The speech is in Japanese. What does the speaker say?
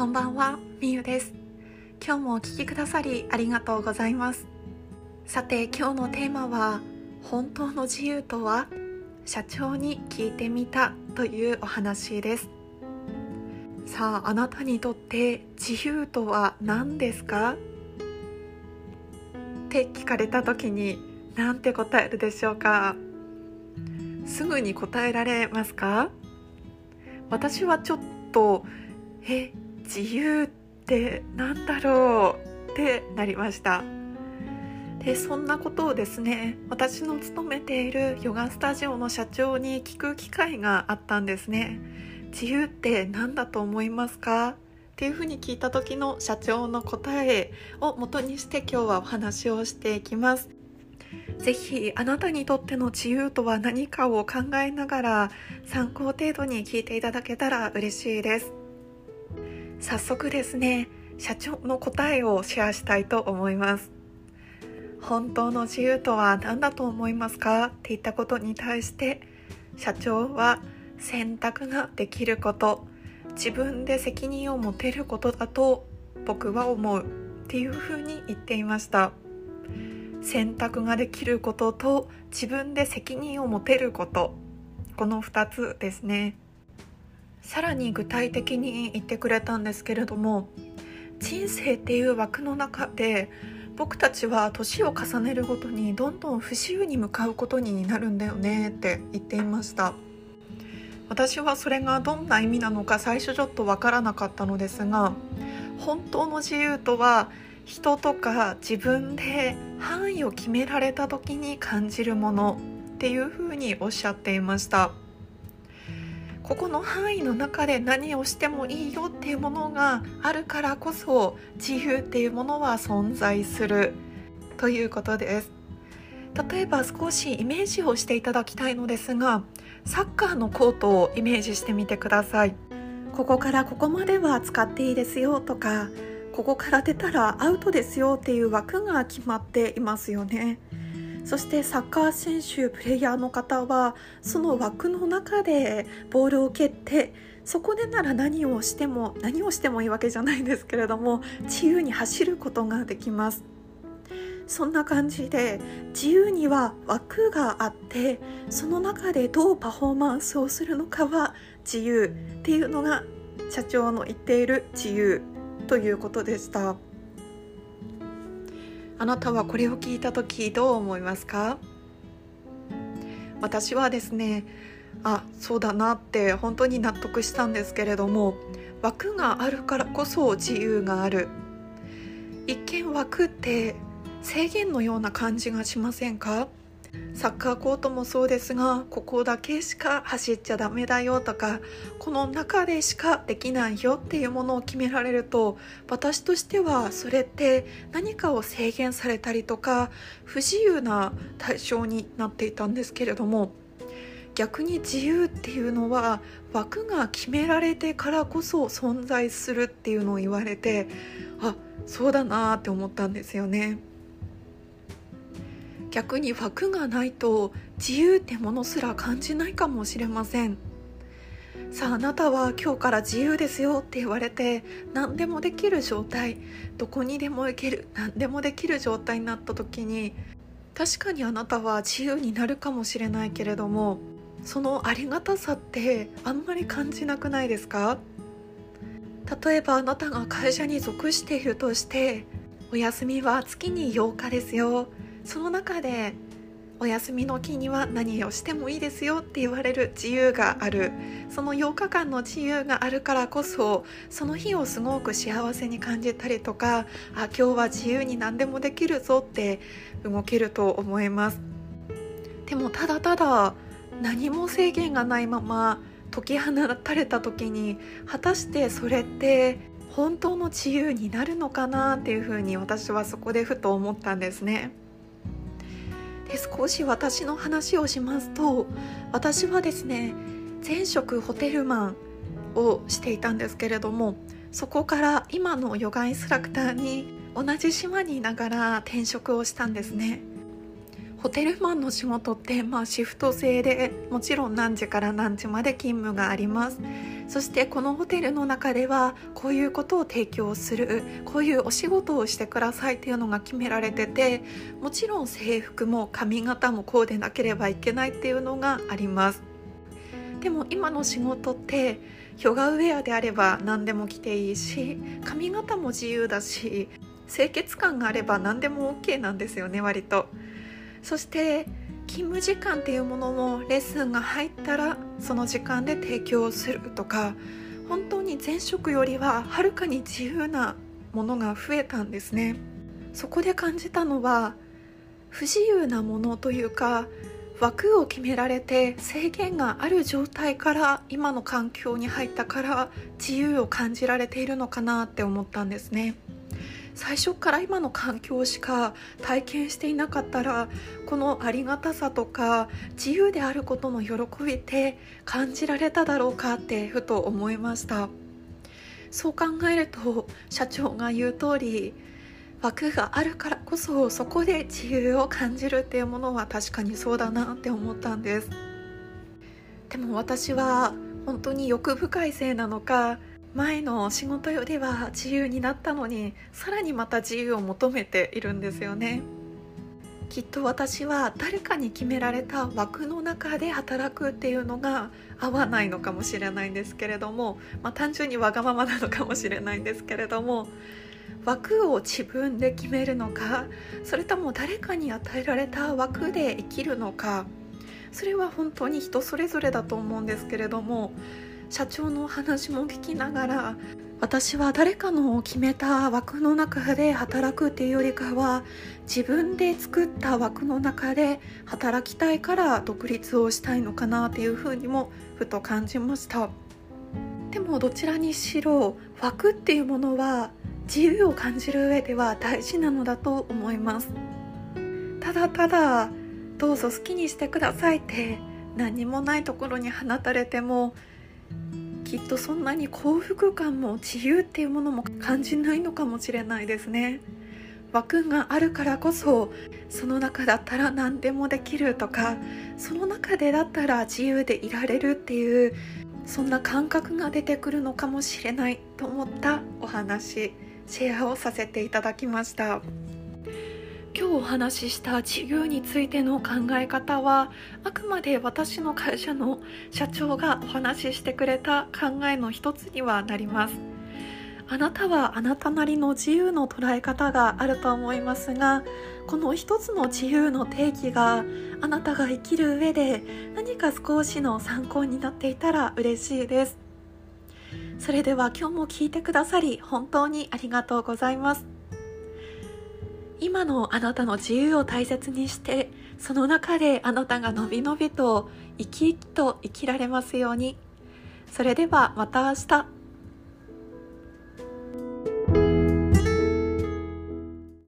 こんばんは、みゆです。今日もお聴きくださりありがとうございます。さて今日のテーマは本当の自由とは社長に聞いてみたというお話です。さああなたにとって自由とは何ですか？って聞かれた時に何て答えるでしょうか？すぐに答えられますか？私はちょっとえ自由ってなんだろうってなりました。でそんなことをですね私の勤めているヨガスタジオの社長に聞く機会があったんですね。自由って何だと思いますかっていうふうに聞いた時の社長の答えを元にして今日はお話をしていきます。ぜひあなたにとっての自由とは何かを考えながら参考程度に聞いていただけたら嬉しいです。早速ですね社長の答えをシェアしたいと思います。本当の自由とは何だと思いますか？って言ったことに対して社長は選択ができること自分で責任を持てることだと僕は思う。っていうふうに言っていました。選択ができることと自分で責任を持てること。この2つですね。さらに具体的に言ってくれたんですけれども人生っていう枠の中で僕たちは年を重ねるごとにどんどん不自由に向かうことになるんだよねって言っていました。私はそれがどんな意味なのか最初ちょっとわからなかったのですが本当の自由とは人とか自分で範囲を決められた時に感じるものっていうふうにおっしゃっていました。ここの範囲の中で何をしてもいいよっていうものがあるからこそ自由っていうものは存在する。ということです。例えば少しイメージをしていただきたいのですがサッカーのコートをイメージしてみてください。ここからここまでは使っていいですよとかここから出たらアウトですよっていう枠が決まっていますよね。そしてサッカー選手プレイヤーの方はその枠の中でボールを蹴ってそこでなら何をしても何をしてもいいわけじゃないんですけれども自由に走ることができます。そんな感じで自由には枠があってその中でどうパフォーマンスをするのかは自由っていうのが社長の言っている自由ということでした。あなたはこれを聞いた時どう思いますか？私はですねあそうだなって本当に納得したんですけれども枠があるからこそ自由がある。一見枠って制限のような感じがしませんか？サッカーコートもそうですがここだけしか走っちゃダメだよとかこの中でしかできないよっていうものを決められると私としてはそれって何かを制限されたりとか不自由な対象になっていたんですけれども逆に自由っていうのは枠が決められてからこそ存在するっていうのを言われてあそうだなって思ったんですよね。逆に枠がないと自由ってものすら感じないかもしれません。さああなたは今日から自由ですよって言われて何でもできる状態どこにでも行ける何でもできる状態になった時に確かにあなたは自由になるかもしれないけれどもそのありがたさってあんまり感じなくないですか？例えばあなたが会社に属しているとしてお休みは月に8日ですよ。その中でお休みの日には何をしてもいいですよって言われる自由があるその8日間の自由があるからこそその日をすごく幸せに感じたりとかあ今日は自由に何でもできるぞって動けると思いますでもただただ何も制限がないまま解き放たれた時に果たしてそれって本当の自由になるのかなっていうふうに私はそこでふと思ったんですね。で少し私の話をしますと私はですね前職ホテルマンをしていたんですけれどもそこから今のヨガインストラクターに同じ島にいながら転職をしたんですね。ホテルマンの仕事ってまあシフト制でもちろん何時から何時まで勤務がありますそしてこのホテルの中ではこういうことを提供するこういうお仕事をしてくださいっていうのが決められててもちろん制服も髪型もこうでなければいけないっていうのがありますでも今の仕事ってヨガウェアであれば何でも着ていいし髪型も自由だし清潔感があれば何でも OK なんですよね割と。そして勤務時間っていうものもレッスンが入ったらその時間で提供するとか本当に前職よりははるかに自由なものが増えたんですねそこで感じたのは不自由なものというか枠を決められて制限がある状態から今の環境に入ったから自由を感じられているのかなって思ったんですね。最初から今の環境しか体験していなかったらこのありがたさとか自由であることの喜びって感じられただろうかってふと思いました。そう考えると社長が言う通り枠があるからこそそこで自由を感じるっていうものは確かにそうだなって思ったんです。でも私は本当に欲深いせいなのか前の仕事よりは自由になったのにさらにまた自由を求めているんですよね。きっと私は誰かに決められた枠の中で働くっていうのが合わないのかもしれないんですけれども、まあ、単純にわがままなのかもしれないんですけれども枠を自分で決めるのかそれとも誰かに与えられた枠で生きるのかそれは本当に人それぞれだと思うんですけれども社長のお話も聞きながら私は誰かの決めた枠の中で働くっていうよりかは自分で作った枠の中で働きたいから独立をしたいのかなっていうふうにもふと感じました。でもどちらにしろ枠っていうものは自由を感じる上では大事なのだと思います。ただただどうぞ好きにしてくださいって何もないところに放たれてもきっとそんなに幸福感も自由っていうものも感じないのかもしれないですね枠があるからこそその中だったら何でもできるとかその中でだったら自由でいられるっていうそんな感覚が出てくるのかもしれないと思ったお話シェアをさせていただきました。今日お話しした自由についての考え方はあくまで私の会社の社長がお話ししてくれた考えの一つにはなります。あなたはあなたなりの自由の捉え方があると思いますがこの一つの自由の定義があなたが生きる上で何か少しの参考になっていたら嬉しいです。それでは今日も聞いてくださり本当にありがとうございます。今のあなたの自由を大切にしてその中であなたがのびのびと生き生きと生きられますように。それではまた明日。